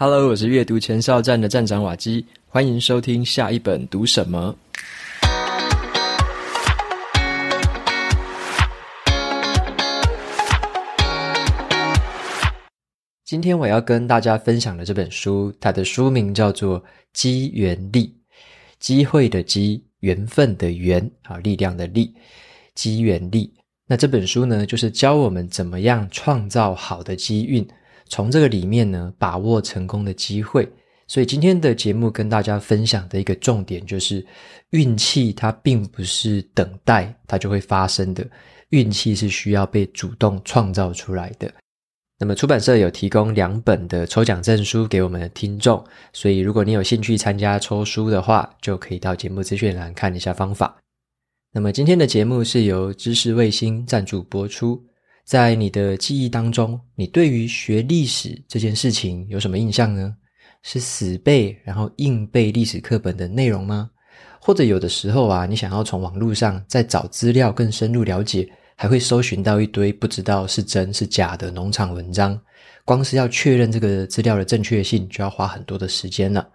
Hello，我是阅读前哨站的站长瓦基，欢迎收听下一本读什么。今天我要跟大家分享的这本书，它的书名叫做《机缘力》，机会的机，缘分的缘，啊，力量的力，机缘力。那这本书呢，就是教我们怎么样创造好的机运。从这个里面呢，把握成功的机会。所以今天的节目跟大家分享的一个重点就是，运气它并不是等待它就会发生的，运气是需要被主动创造出来的。那么出版社有提供两本的抽奖证书给我们的听众，所以如果你有兴趣参加抽书的话，就可以到节目资讯栏看一下方法。那么今天的节目是由知识卫星赞助播出。在你的记忆当中，你对于学历史这件事情有什么印象呢？是死背然后硬背历史课本的内容吗？或者有的时候啊，你想要从网络上再找资料更深入了解，还会搜寻到一堆不知道是真是假的农场文章，光是要确认这个资料的正确性，就要花很多的时间了。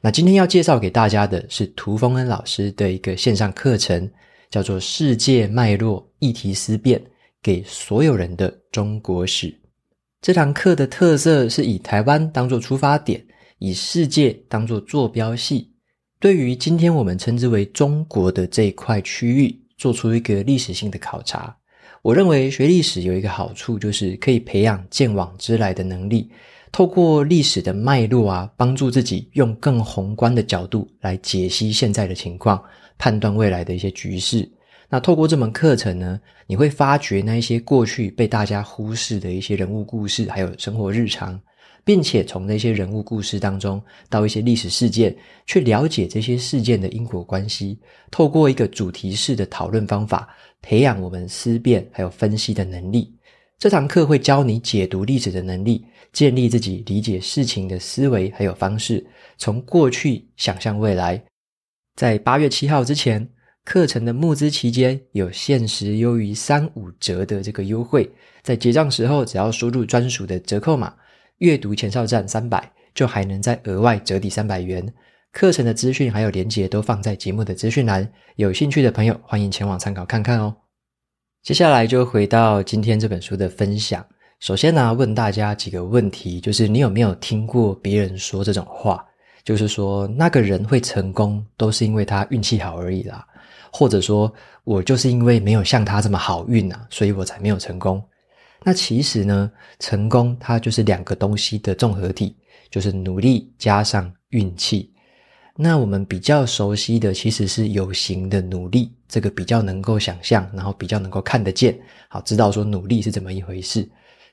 那今天要介绍给大家的是涂峰恩老师的一个线上课程，叫做《世界脉络议题思辨》。给所有人的中国史，这堂课的特色是以台湾当作出发点，以世界当作坐标系，对于今天我们称之为中国的这一块区域，做出一个历史性的考察。我认为学历史有一个好处，就是可以培养鉴往知来的能力，透过历史的脉络啊，帮助自己用更宏观的角度来解析现在的情况，判断未来的一些局势。那透过这门课程呢，你会发掘那一些过去被大家忽视的一些人物故事，还有生活日常，并且从那些人物故事当中到一些历史事件，去了解这些事件的因果关系。透过一个主题式的讨论方法，培养我们思辨还有分析的能力。这堂课会教你解读历史的能力，建立自己理解事情的思维还有方式，从过去想象未来。在八月七号之前。课程的募资期间有限时优于三五折的这个优惠，在结账时候只要输入专属的折扣码“阅读前哨站三百”，就还能再额外折抵三百元。课程的资讯还有连结都放在节目的资讯栏，有兴趣的朋友欢迎前往参考看看哦。接下来就回到今天这本书的分享。首先呢，问大家几个问题，就是你有没有听过别人说这种话？就是说那个人会成功，都是因为他运气好而已啦。或者说，我就是因为没有像他这么好运啊，所以我才没有成功。那其实呢，成功它就是两个东西的综合体，就是努力加上运气。那我们比较熟悉的其实是有形的努力，这个比较能够想象，然后比较能够看得见，好，知道说努力是怎么一回事。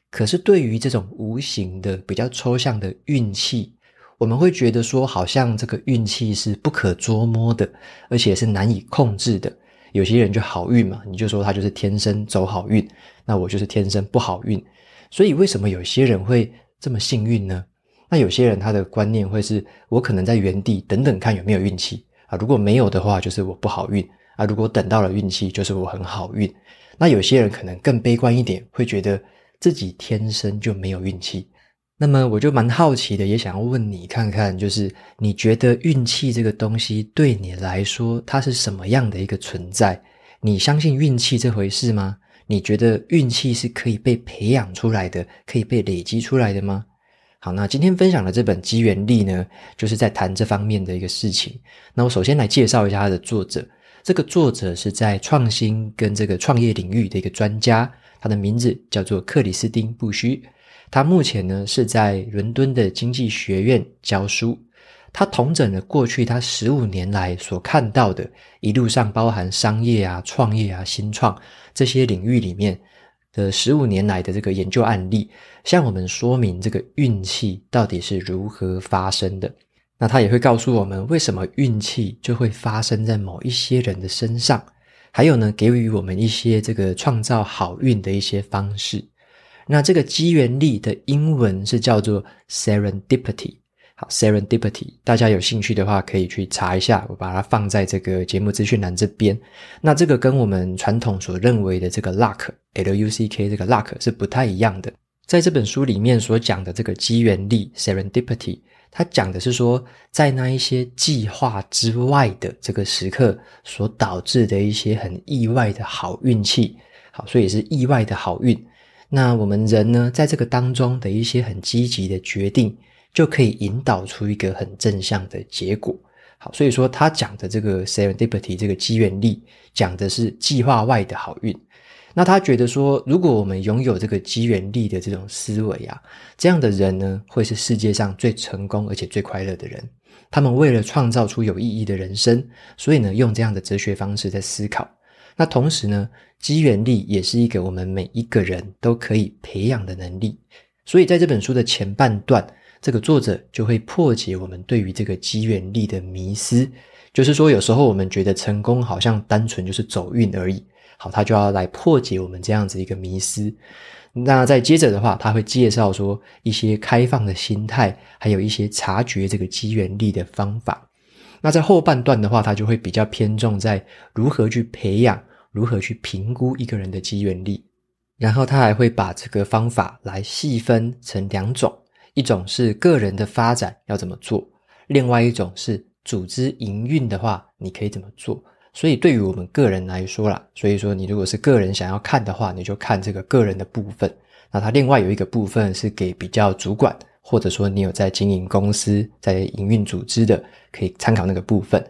可是对于这种无形的、比较抽象的运气，我们会觉得说，好像这个运气是不可捉摸的，而且是难以控制的。有些人就好运嘛，你就说他就是天生走好运，那我就是天生不好运。所以为什么有些人会这么幸运呢？那有些人他的观念会是，我可能在原地等等看有没有运气啊，如果没有的话，就是我不好运啊；如果等到了运气，就是我很好运。那有些人可能更悲观一点，会觉得自己天生就没有运气。那么我就蛮好奇的，也想要问你看看，就是你觉得运气这个东西对你来说，它是什么样的一个存在？你相信运气这回事吗？你觉得运气是可以被培养出来的，可以被累积出来的吗？好，那今天分享的这本《机缘力》呢，就是在谈这方面的一个事情。那我首先来介绍一下它的作者，这个作者是在创新跟这个创业领域的一个专家，他的名字叫做克里斯汀·布须。他目前呢是在伦敦的经济学院教书，他统整了过去他十五年来所看到的，一路上包含商业啊、创业啊、新创这些领域里面的十五年来的这个研究案例，向我们说明这个运气到底是如何发生的。那他也会告诉我们，为什么运气就会发生在某一些人的身上，还有呢，给予我们一些这个创造好运的一些方式。那这个机缘力的英文是叫做 serendipity。好，serendipity，大家有兴趣的话可以去查一下，我把它放在这个节目资讯栏这边。那这个跟我们传统所认为的这个 luck，L-U-C-K 这个 luck 是不太一样的。在这本书里面所讲的这个机缘力 （serendipity），它讲的是说，在那一些计划之外的这个时刻所导致的一些很意外的好运气。好，所以是意外的好运。那我们人呢，在这个当中的一些很积极的决定，就可以引导出一个很正向的结果。好，所以说他讲的这个 serendipity 这个机缘力，讲的是计划外的好运。那他觉得说，如果我们拥有这个机缘力的这种思维啊，这样的人呢，会是世界上最成功而且最快乐的人。他们为了创造出有意义的人生，所以呢，用这样的哲学方式在思考。那同时呢，机缘力也是一个我们每一个人都可以培养的能力。所以在这本书的前半段，这个作者就会破解我们对于这个机缘力的迷思，就是说，有时候我们觉得成功好像单纯就是走运而已。好，他就要来破解我们这样子一个迷思。那再接着的话，他会介绍说一些开放的心态，还有一些察觉这个机缘力的方法。那在后半段的话，他就会比较偏重在如何去培养、如何去评估一个人的机缘力。然后他还会把这个方法来细分成两种：一种是个人的发展要怎么做，另外一种是组织营运的话，你可以怎么做。所以，对于我们个人来说啦，所以说你如果是个人想要看的话，你就看这个个人的部分。那它另外有一个部分是给比较主管，或者说你有在经营公司、在营运组织的，可以参考那个部分。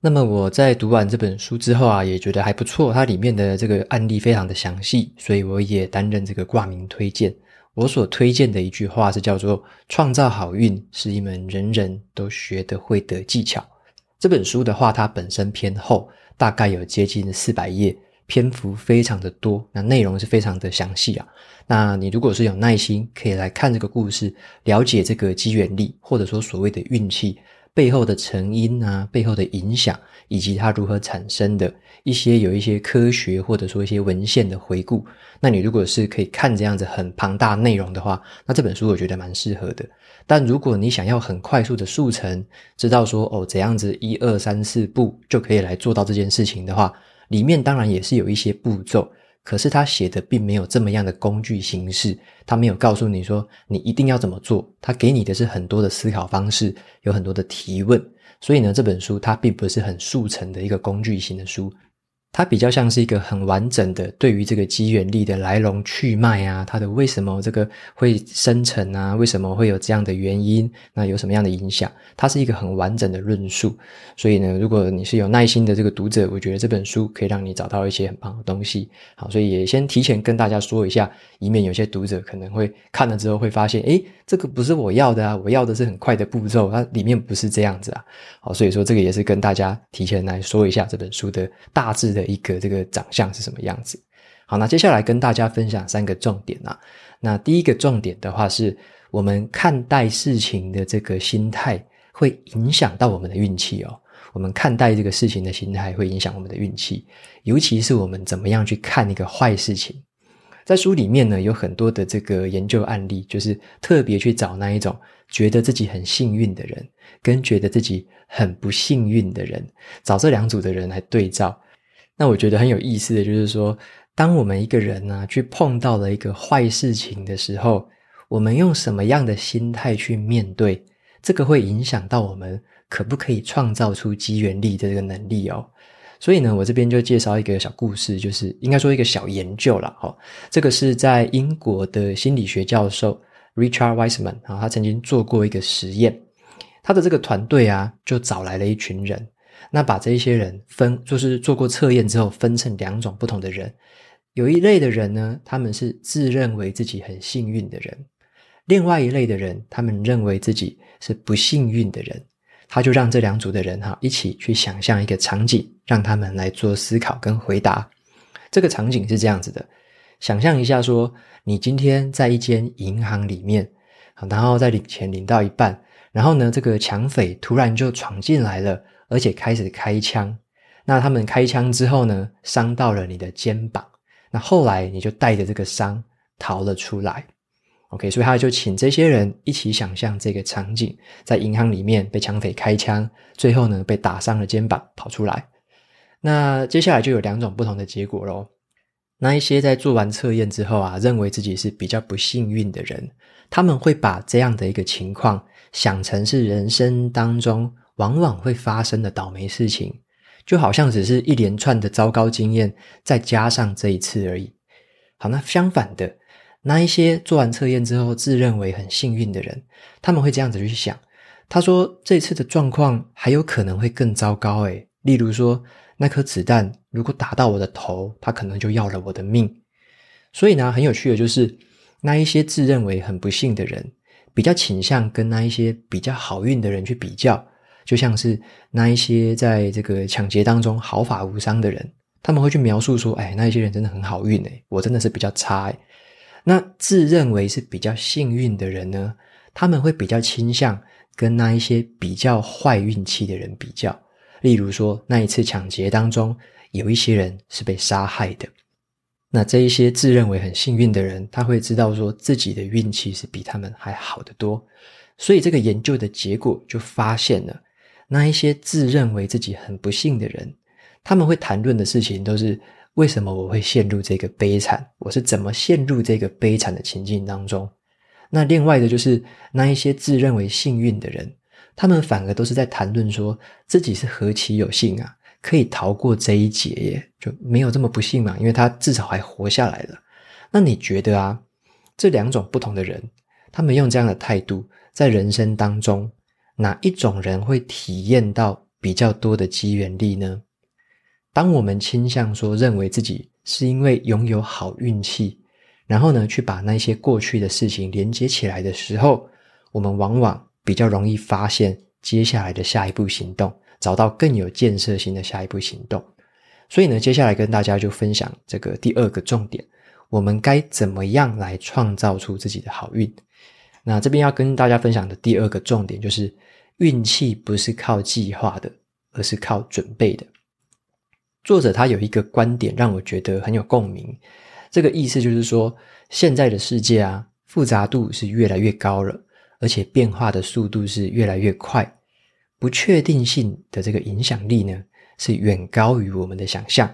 那么我在读完这本书之后啊，也觉得还不错，它里面的这个案例非常的详细，所以我也担任这个挂名推荐。我所推荐的一句话是叫做“创造好运是一门人人都学得会的技巧”。这本书的话，它本身偏厚，大概有接近四百页，篇幅非常的多，那内容是非常的详细啊。那你如果是有耐心，可以来看这个故事，了解这个机缘力，或者说所谓的运气。背后的成因啊，背后的影响，以及它如何产生的一些有一些科学或者说一些文献的回顾，那你如果是可以看这样子很庞大内容的话，那这本书我觉得蛮适合的。但如果你想要很快速的速成，知道说哦怎样子一二三四步就可以来做到这件事情的话，里面当然也是有一些步骤。可是他写的并没有这么样的工具形式，他没有告诉你说你一定要怎么做，他给你的是很多的思考方式，有很多的提问，所以呢，这本书它并不是很速成的一个工具型的书。它比较像是一个很完整的对于这个机缘力的来龙去脉啊，它的为什么这个会生成啊，为什么会有这样的原因，那有什么样的影响？它是一个很完整的论述。所以呢，如果你是有耐心的这个读者，我觉得这本书可以让你找到一些很棒的东西。好，所以也先提前跟大家说一下，以免有些读者可能会看了之后会发现，诶，这个不是我要的啊，我要的是很快的步骤，它里面不是这样子啊。好，所以说这个也是跟大家提前来说一下这本书的大致的。一个这个长相是什么样子？好，那接下来跟大家分享三个重点啊。那第一个重点的话，是我们看待事情的这个心态会影响到我们的运气哦。我们看待这个事情的心态会影响我们的运气，尤其是我们怎么样去看一个坏事情。在书里面呢，有很多的这个研究案例，就是特别去找那一种觉得自己很幸运的人，跟觉得自己很不幸运的人，找这两组的人来对照。那我觉得很有意思的就是说，当我们一个人呢、去碰到了一个坏事情的时候，我们用什么样的心态去面对，这个会影响到我们可不可以创造出机缘力的这个能力哦。所以呢，我这边就介绍一个小故事，就是应该说一个小研究了。哈。这个是在英国的心理学教授 Richard Wiseman 啊，他曾经做过一个实验，他的这个团队啊，就找来了一群人。那把这一些人分，就是做过测验之后，分成两种不同的人。有一类的人呢，他们是自认为自己很幸运的人；另外一类的人，他们认为自己是不幸运的人。他就让这两组的人哈一起去想象一个场景，让他们来做思考跟回答。这个场景是这样子的：想象一下说，说你今天在一间银行里面，然后在领钱领到一半，然后呢，这个抢匪突然就闯进来了。而且开始开枪，那他们开枪之后呢，伤到了你的肩膀。那后来你就带着这个伤逃了出来。OK，所以他就请这些人一起想象这个场景，在银行里面被抢匪开枪，最后呢被打伤了肩膀，跑出来。那接下来就有两种不同的结果喽。那一些在做完测验之后啊，认为自己是比较不幸运的人，他们会把这样的一个情况想成是人生当中往往会发生的倒霉事情，就好像只是一连串的糟糕经验，再加上这一次而已。好，那相反的，那一些做完测验之后自认为很幸运的人，他们会这样子去想。他说：“这次的状况还有可能会更糟糕，诶，例如说，那颗子弹如果打到我的头，它可能就要了我的命。所以呢，很有趣的就是，那一些自认为很不幸的人，比较倾向跟那一些比较好运的人去比较，就像是那一些在这个抢劫当中毫发无伤的人，他们会去描述说：‘哎，那一些人真的很好运，诶，我真的是比较差。’诶，那自认为是比较幸运的人呢，他们会比较倾向。”跟那一些比较坏运气的人比较，例如说那一次抢劫当中，有一些人是被杀害的。那这一些自认为很幸运的人，他会知道说自己的运气是比他们还好得多。所以这个研究的结果就发现了，那一些自认为自己很不幸的人，他们会谈论的事情都是为什么我会陷入这个悲惨，我是怎么陷入这个悲惨的情境当中。那另外的就是那一些自认为幸运的人，他们反而都是在谈论说自己是何其有幸啊，可以逃过这一劫耶，就没有这么不幸嘛，因为他至少还活下来了。那你觉得啊，这两种不同的人，他们用这样的态度在人生当中，哪一种人会体验到比较多的机缘力呢？当我们倾向说认为自己是因为拥有好运气。然后呢，去把那些过去的事情连接起来的时候，我们往往比较容易发现接下来的下一步行动，找到更有建设性的下一步行动。所以呢，接下来跟大家就分享这个第二个重点，我们该怎么样来创造出自己的好运？那这边要跟大家分享的第二个重点就是，运气不是靠计划的，而是靠准备的。作者他有一个观点让我觉得很有共鸣。这个意思就是说，现在的世界啊，复杂度是越来越高了，而且变化的速度是越来越快，不确定性的这个影响力呢，是远高于我们的想象。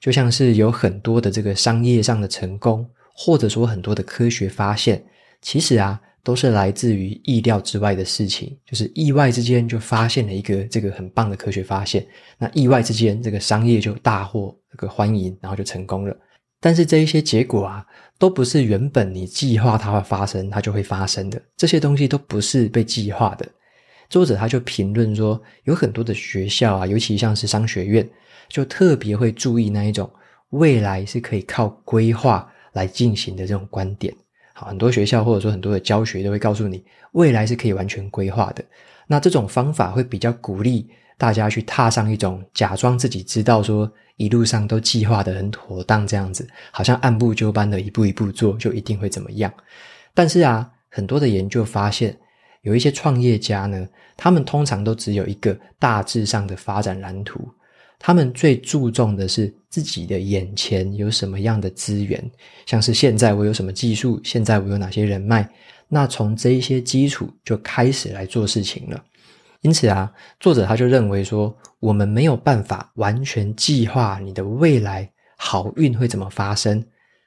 就像是有很多的这个商业上的成功，或者说很多的科学发现，其实啊，都是来自于意料之外的事情，就是意外之间就发现了一个这个很棒的科学发现，那意外之间这个商业就大获这个欢迎，然后就成功了。但是这一些结果啊，都不是原本你计划它会发生，它就会发生的。这些东西都不是被计划的。作者他就评论说，有很多的学校啊，尤其像是商学院，就特别会注意那一种未来是可以靠规划来进行的这种观点。好，很多学校或者说很多的教学都会告诉你，未来是可以完全规划的。那这种方法会比较鼓励大家去踏上一种假装自己知道说。一路上都计划得很妥当，这样子好像按部就班的一步一步做，就一定会怎么样。但是啊，很多的研究发现，有一些创业家呢，他们通常都只有一个大致上的发展蓝图，他们最注重的是自己的眼前有什么样的资源，像是现在我有什么技术，现在我有哪些人脉，那从这一些基础就开始来做事情了。因此啊，作者他就认为说，我们没有办法完全计划你的未来好运会怎么发生，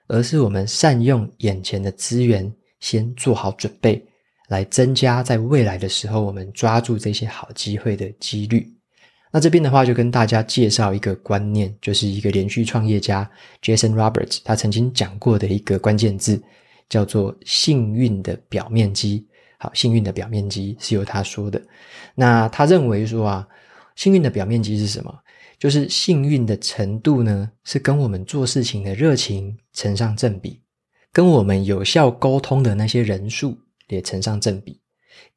而是我们善用眼前的资源，先做好准备，来增加在未来的时候我们抓住这些好机会的几率。那这边的话，就跟大家介绍一个观念，就是一个连续创业家 Jason Roberts 他曾经讲过的一个关键字，叫做“幸运的表面积”。好，幸运的表面积是由他说的。那他认为说啊，幸运的表面积是什么？就是幸运的程度呢，是跟我们做事情的热情成上正比，跟我们有效沟通的那些人数也成上正比。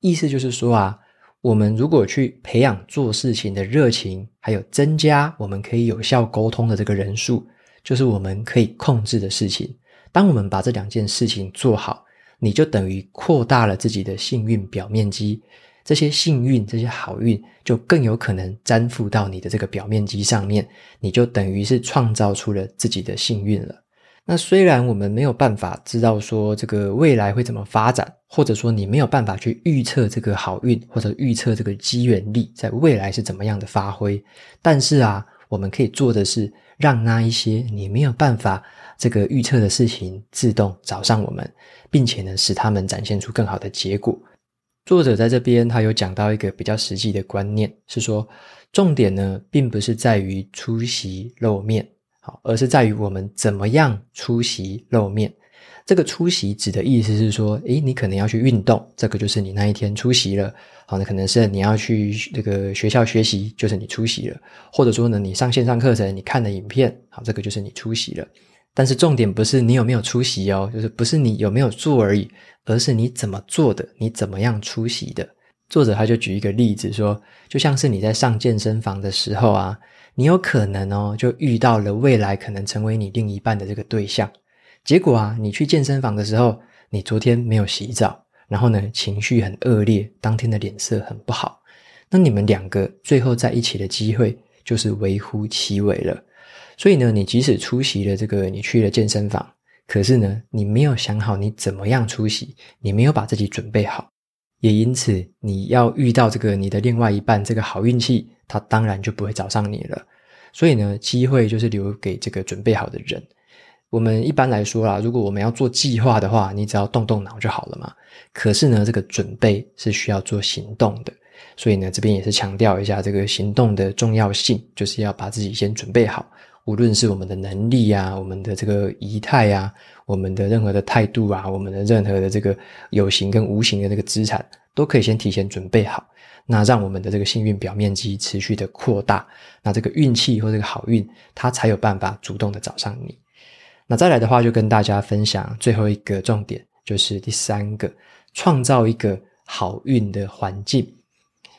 意思就是说啊，我们如果去培养做事情的热情，还有增加我们可以有效沟通的这个人数，就是我们可以控制的事情。当我们把这两件事情做好。你就等于扩大了自己的幸运表面积，这些幸运、这些好运就更有可能粘附到你的这个表面积上面，你就等于是创造出了自己的幸运了。那虽然我们没有办法知道说这个未来会怎么发展，或者说你没有办法去预测这个好运或者预测这个机缘力在未来是怎么样的发挥，但是啊，我们可以做的是让那一些你没有办法这个预测的事情自动找上我们，并且呢，使他们展现出更好的结果。作者在这边他有讲到一个比较实际的观念，是说重点呢，并不是在于出席露面，好，而是在于我们怎么样出席露面。这个出席指的意思是说，诶，你可能要去运动，这个就是你那一天出席了。好，那可能是你要去这个学校学习，就是你出席了。或者说呢，你上线上课程，你看了影片，好，这个就是你出席了。但是重点不是你有没有出席哦，就是不是你有没有做而已，而是你怎么做的，你怎么样出席的。作者他就举一个例子说，就像是你在上健身房的时候啊，你有可能哦，就遇到了未来可能成为你另一半的这个对象。结果啊，你去健身房的时候，你昨天没有洗澡，然后呢，情绪很恶劣，当天的脸色很不好。那你们两个最后在一起的机会就是微乎其微了。所以呢，你即使出席了这个，你去了健身房，可是呢，你没有想好你怎么样出席，你没有把自己准备好，也因此你要遇到这个你的另外一半这个好运气，他当然就不会找上你了。所以呢，机会就是留给这个准备好的人。我们一般来说啦，如果我们要做计划的话，你只要动动脑就好了嘛。可是呢，这个准备是需要做行动的，所以呢，这边也是强调一下这个行动的重要性，就是要把自己先准备好。无论是我们的能力啊，我们的这个仪态啊，我们的任何的态度啊，我们的任何的这个有形跟无形的这个资产，都可以先提前准备好。那让我们的这个幸运表面积持续的扩大，那这个运气或这个好运，它才有办法主动的找上你。那再来的话，就跟大家分享最后一个重点，就是第三个，创造一个好运的环境。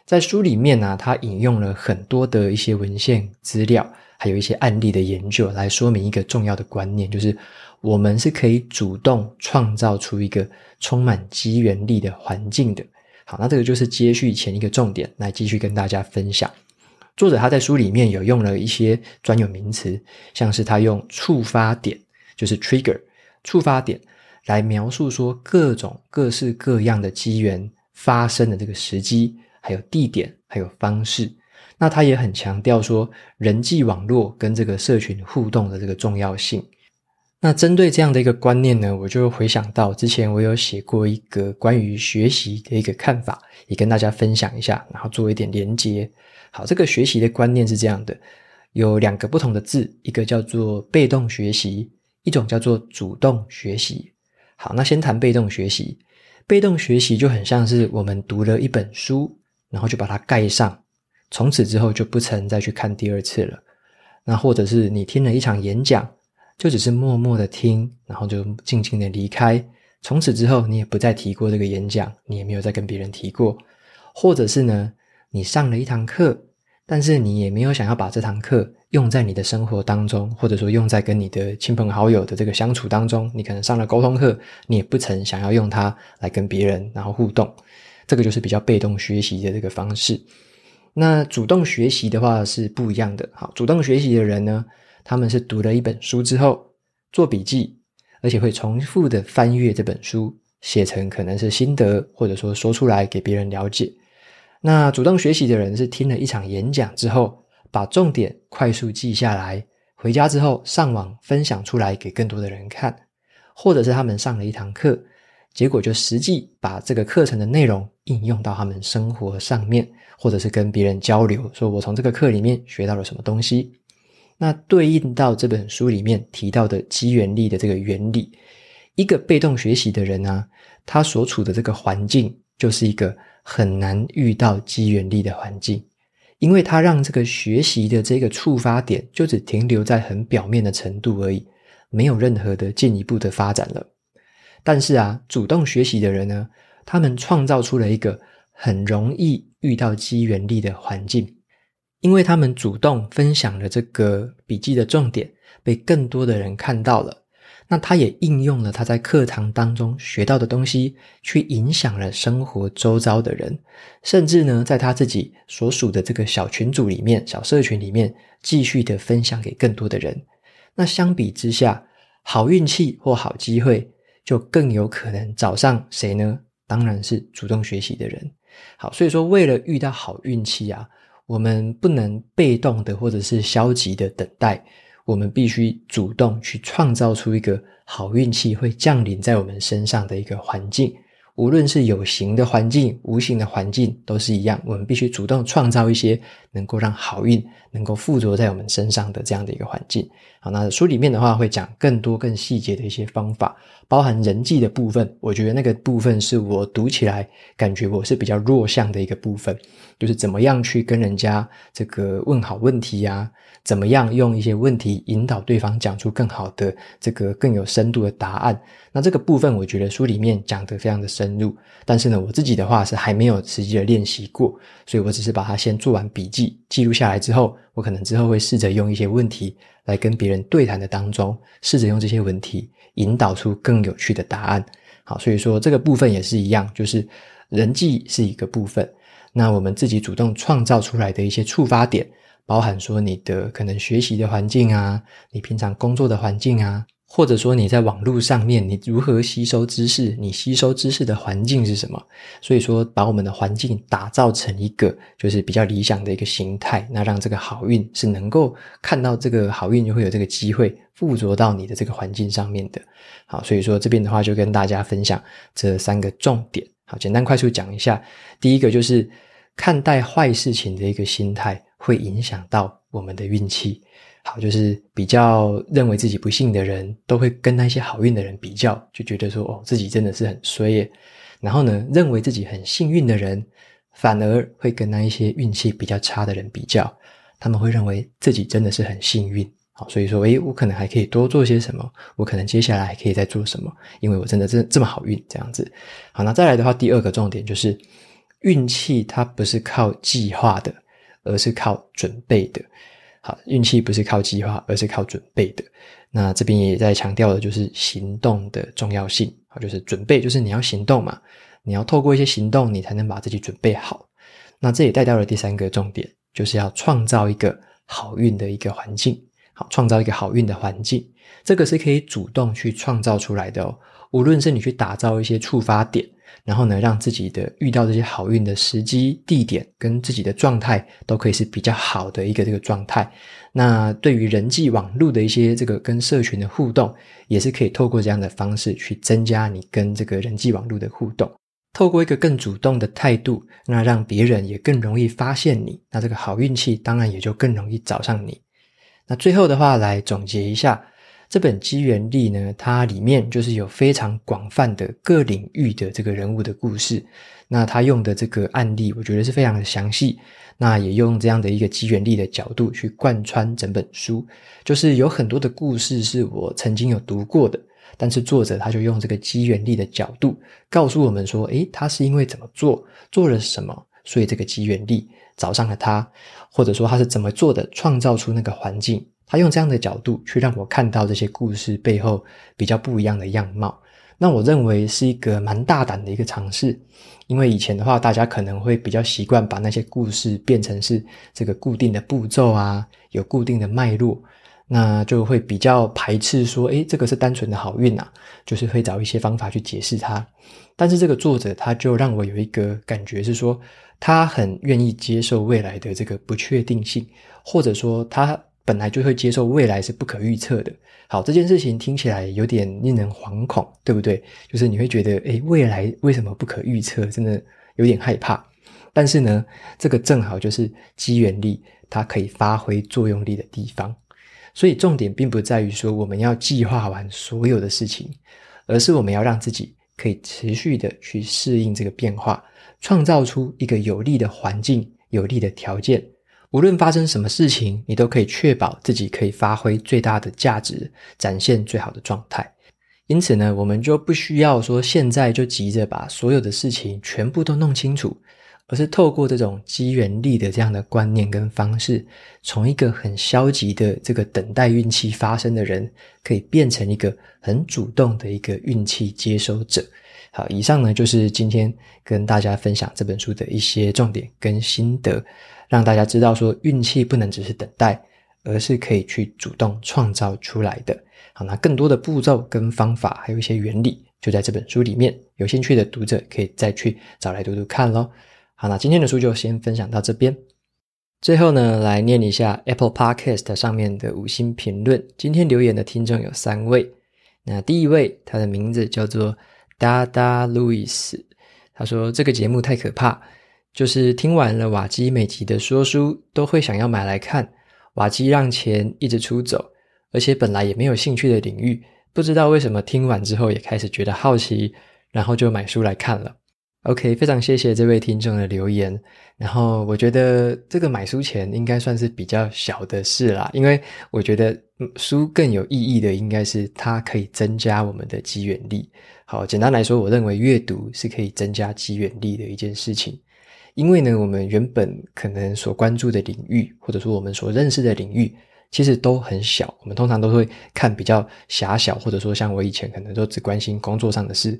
在书里面呢、啊，他引用了很多的一些文献资料，还有一些案例的研究，来说明一个重要的观念，就是我们是可以主动创造出一个充满机缘力的环境的。好，那这个就是接续前一个重点，来继续跟大家分享。作者他在书里面有用了一些专有名词，像是他用触发点。就是 trigger 触发点，来描述说各种各式各样的机缘发生的这个时机，还有地点，还有方式。那他也很强调说人际网络跟这个社群互动的这个重要性。那针对这样的一个观念呢，我就回想到之前我有写过一个关于学习的一个看法，也跟大家分享一下，然后做一点连接。好，这个学习的观念是这样的，有两个不同的字，一个叫做被动学习。一种叫做主动学习。好，那先谈被动学习。被动学习就很像是我们读了一本书，然后就把它盖上，从此之后就不曾再去看第二次了。那或者是你听了一场演讲，就只是默默的听，然后就静静的离开，从此之后你也不再提过这个演讲，你也没有再跟别人提过。或者是呢，你上了一堂课，但是你也没有想要把这堂课用在你的生活当中，或者说用在跟你的亲朋好友的这个相处当中，你可能上了沟通课，你也不曾想要用它来跟别人然后互动，这个就是比较被动学习的这个方式。那主动学习的话是不一样的。好，主动学习的人呢，他们是读了一本书之后做笔记，而且会重复的翻阅这本书，写成可能是心得，或者说说出来给别人了解。那主动学习的人是听了一场演讲之后，把重点快速记下来，回家之后上网分享出来给更多的人看，或者是他们上了一堂课，结果就实际把这个课程的内容应用到他们生活上面，或者是跟别人交流，说我从这个课里面学到了什么东西。那对应到这本书里面提到的机缘力的这个原理，一个被动学习的人呢、他所处的这个环境就是一个很难遇到机缘力的环境。因为他让这个学习的这个触发点就只停留在很表面的程度而已，没有任何的进一步的发展了。但是啊，主动学习的人呢，他们创造出了一个很容易遇到机缘力的环境，因为他们主动分享了这个笔记的重点，被更多的人看到了。那他也应用了他在课堂当中学到的东西，去影响了生活周遭的人，甚至呢，在他自己所属的这个小群组里面、小社群里面，继续的分享给更多的人。那相比之下，好运气或好机会就更有可能找上谁呢？当然是主动学习的人。好，所以说为了遇到好运气啊，我们不能被动的或者是消极的等待，我们必须主动去创造出一个好运气会降临在我们身上的一个环境。无论是有形的环境、无形的环境，都是一样。我们必须主动创造一些能够让好运能够附着在我们身上的这样的一个环境。好，那书里面的话会讲更多、更细节的一些方法，包含人际的部分。我觉得那个部分是我读起来感觉我是比较弱项的一个部分，就是怎么样去跟人家这个问好问题呀。怎么样用一些问题引导对方讲出更好的这个更有深度的答案？那这个部分我觉得书里面讲得非常的深深入，但是呢，我自己的话是还没有实际的练习过，所以我只是把它先做完笔记记录下来之后，我可能之后会试着用一些问题来跟别人对谈的当中，试着用这些问题引导出更有趣的答案。好，所以说这个部分也是一样，就是人际是一个部分，那我们自己主动创造出来的一些触发点。包含说你的可能学习的环境啊，你平常工作的环境啊，或者说你在网络上面你如何吸收知识，你吸收知识的环境是什么？所以说，把我们的环境打造成一个就是比较理想的一个形态，那让这个好运是能够看到这个好运就会有这个机会附着到你的这个环境上面的。好，所以说这边的话就跟大家分享这三个重点。好，简单快速讲一下，第一个就是看待坏事情的一个心态。会影响到我们的运气。好，就是比较认为自己不幸的人，都会跟那些好运的人比较，就觉得说，哦，自己真的是很衰。然后呢，认为自己很幸运的人，反而会跟那一些运气比较差的人比较，他们会认为自己真的是很幸运。好，所以说，诶，我可能还可以多做些什么，我可能接下来还可以再做什么，因为我真的这这么好运，这样子。好，那再来的话，第二个重点就是，运气它不是靠计划的。而是靠准备的，好，运气不是靠计划，而是靠准备的。那这边也在强调的就是行动的重要性，好，就是准备，就是你要行动嘛，你要透过一些行动，你才能把自己准备好。那这也带到了第三个重点，就是要创造一个好运的一个环境，好，创造一个好运的环境，这个是可以主动去创造出来的哦。无论是你去打造一些触发点。然后呢，让自己的遇到这些好运的时机、地点跟自己的状态都可以是比较好的一个这个状态。那对于人际网络的一些这个跟社群的互动，也是可以透过这样的方式去增加你跟这个人际网络的互动。透过一个更主动的态度，那让别人也更容易发现你，那这个好运气当然也就更容易找上你。那最后的话，来总结一下。这本机缘力呢，它里面就是有非常广泛的各领域的这个人物的故事。那他用的这个案例，我觉得是非常的详细。那也用这样的一个机缘力的角度去贯穿整本书，就是有很多的故事是我曾经有读过的，但是作者他就用这个机缘力的角度告诉我们说，诶，他是因为怎么做，做了什么，所以这个机缘力找上了他，或者说他是怎么做的，创造出那个环境。他用这样的角度去让我看到这些故事背后比较不一样的样貌，那我认为是一个蛮大胆的一个尝试，因为以前的话，大家可能会比较习惯把那些故事变成是这个固定的步骤啊，有固定的脉络，那就会比较排斥说，诶，这个是单纯的好运啊，就是会找一些方法去解释它。但是这个作者他就让我有一个感觉是说，他很愿意接受未来的这个不确定性，或者说他。本来就会接受未来是不可预测的。好，这件事情听起来有点令人惶恐，对不对？就是你会觉得，诶，未来为什么不可预测？真的有点害怕。但是呢，这个正好就是机缘力它可以发挥作用力的地方。所以重点并不在于说我们要计划完所有的事情，而是我们要让自己可以持续的去适应这个变化，创造出一个有利的环境、有利的条件。无论发生什么事情，你都可以确保自己可以发挥最大的价值，展现最好的状态。因此呢，我们就不需要说现在就急着把所有的事情全部都弄清楚，而是透过这种机缘力的这样的观念跟方式，从一个很消极的这个等待运气发生的人，可以变成一个很主动的一个运气接收者。好，以上呢就是今天跟大家分享这本书的一些重点跟心得。让大家知道说，运气不能只是等待，而是可以去主动创造出来的。好，那更多的步骤跟方法，还有一些原理，就在这本书里面。有兴趣的读者可以再去找来读读看咯。好，那今天的书就先分享到这边。最后呢，来念一下 Apple Podcast 上面的五星评论。今天留言的听众有三位。那第一位，他的名字叫做 Dada Louis，他说这个节目太可怕，就是听完了瓦基每集的说书，都会想要买来看。瓦基让钱一直出走，而且本来也没有兴趣的领域，不知道为什么听完之后也开始觉得好奇，然后就买书来看了。OK，非常谢谢这位听众的留言。然后我觉得这个买书钱应该算是比较小的事啦，因为我觉得书更有意义的应该是它可以增加我们的机缘力。好，简单来说，我认为阅读是可以增加机缘力的一件事情。因为呢，我们原本可能所关注的领域，或者说我们所认识的领域，其实都很小。我们通常都会看比较狭小，或者说像我以前可能都只关心工作上的事。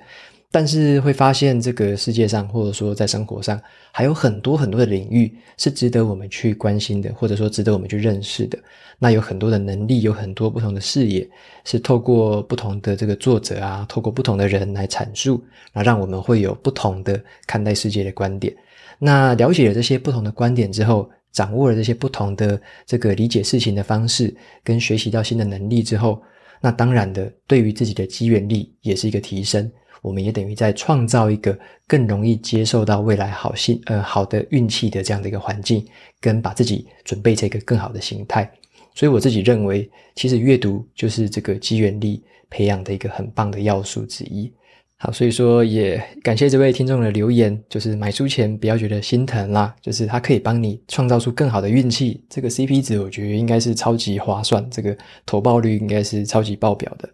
但是会发现，这个世界上，或者说在生活上，还有很多很多的领域是值得我们去关心的，或者说值得我们去认识的。那有很多的能力，有很多不同的视野，是透过不同的这个作者啊，透过不同的人来阐述，那让我们会有不同的看待世界的观点。那了解了这些不同的观点之后，掌握了这些不同的这个理解事情的方式，跟学习到新的能力之后，那当然的，对于自己的机缘力也是一个提升。我们也等于在创造一个更容易接受到未来好心呃好的运气的这样的一个环境，跟把自己准备成一个更好的形态。所以我自己认为，其实阅读就是这个机缘力培养的一个很棒的要素之一。好，所以说也感谢这位听众的留言，就是买书前不要觉得心疼啦，就是它可以帮你创造出更好的运气。这个 CP 值我觉得应该是超级划算，这个投报率应该是超级爆表的。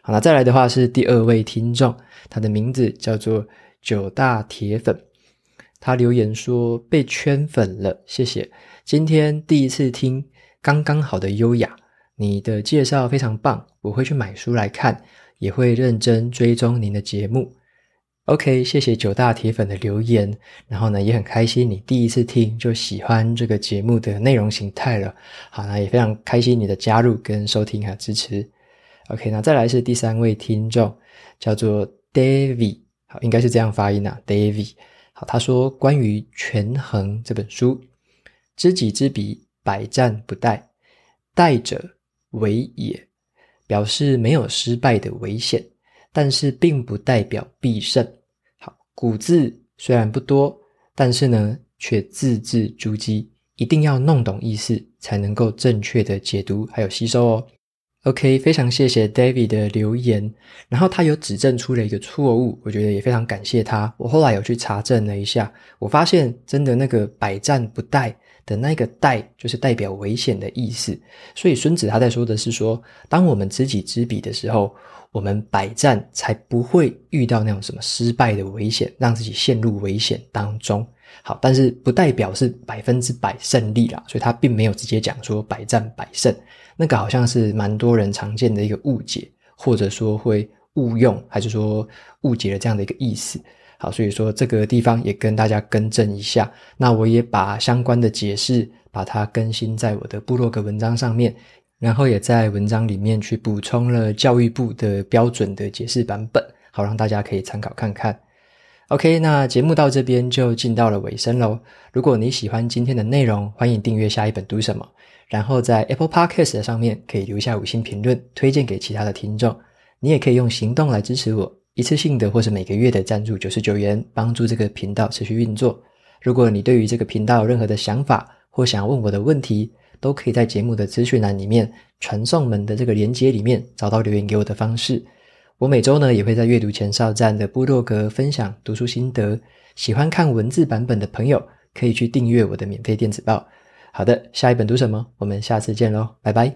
好，那再来的话是第二位听众，他的名字叫做九大铁粉，他留言说被圈粉了，谢谢。今天第一次听，刚刚好的优雅，你的介绍非常棒，我会去买书来看，也会认真追踪您的节目。OK，谢谢九大铁粉的留言，然后呢也很开心你第一次听就喜欢这个节目的内容形态了。好，那也非常开心你的加入跟收听和支持。OK，那再来是第三位听众，叫做 David，好，应该是这样发音啊，David。好，他说关于《权衡》这本书，知己知彼，百战不殆，殆者为也，表示没有失败的危险，但是并不代表必胜。好，古字虽然不多，但是呢，却字字珠玑，一定要弄懂意思，才能够正确的解读还有吸收哦。OK，非常谢谢 David 的留言，然后他有指正出了一个错误，我觉得也非常感谢他。我后来有去查证了一下，我发现真的那个“百战不殆”的那个“代”就是代表危险的意思。所以孙子他在说的是说，当我们知己知彼的时候，我们百战才不会遇到那种什么失败的危险，让自己陷入危险当中。好，但是不代表是百分之百胜利啦，所以他并没有直接讲说百战百胜。那个好像是蛮多人常见的一个误解，或者说会误用，还是说误解了这样的一个意思。好，所以说这个地方也跟大家更正一下。那我也把相关的解释把它更新在我的部落格文章上面，然后也在文章里面去补充了教育部的标准的解释版本，好让大家可以参考看看。OK，那节目到这边就进到了尾声喽。如果你喜欢今天的内容，欢迎订阅下一本读什么。然后在 Apple Podcast 上面可以留下五星评论，推荐给其他的听众。你也可以用行动来支持我，一次性的或是每个月的赞助九十九元，帮助这个频道持续运作。如果你对于这个频道有任何的想法或想要问我的问题，都可以在节目的资讯栏里面传送门的这个连接里面找到留言给我的方式。我每周呢也会在阅读前哨站的部落格分享读书心得，喜欢看文字版本的朋友可以去订阅我的免费电子报。好的，下一本读什么？我们下次见喽，拜拜。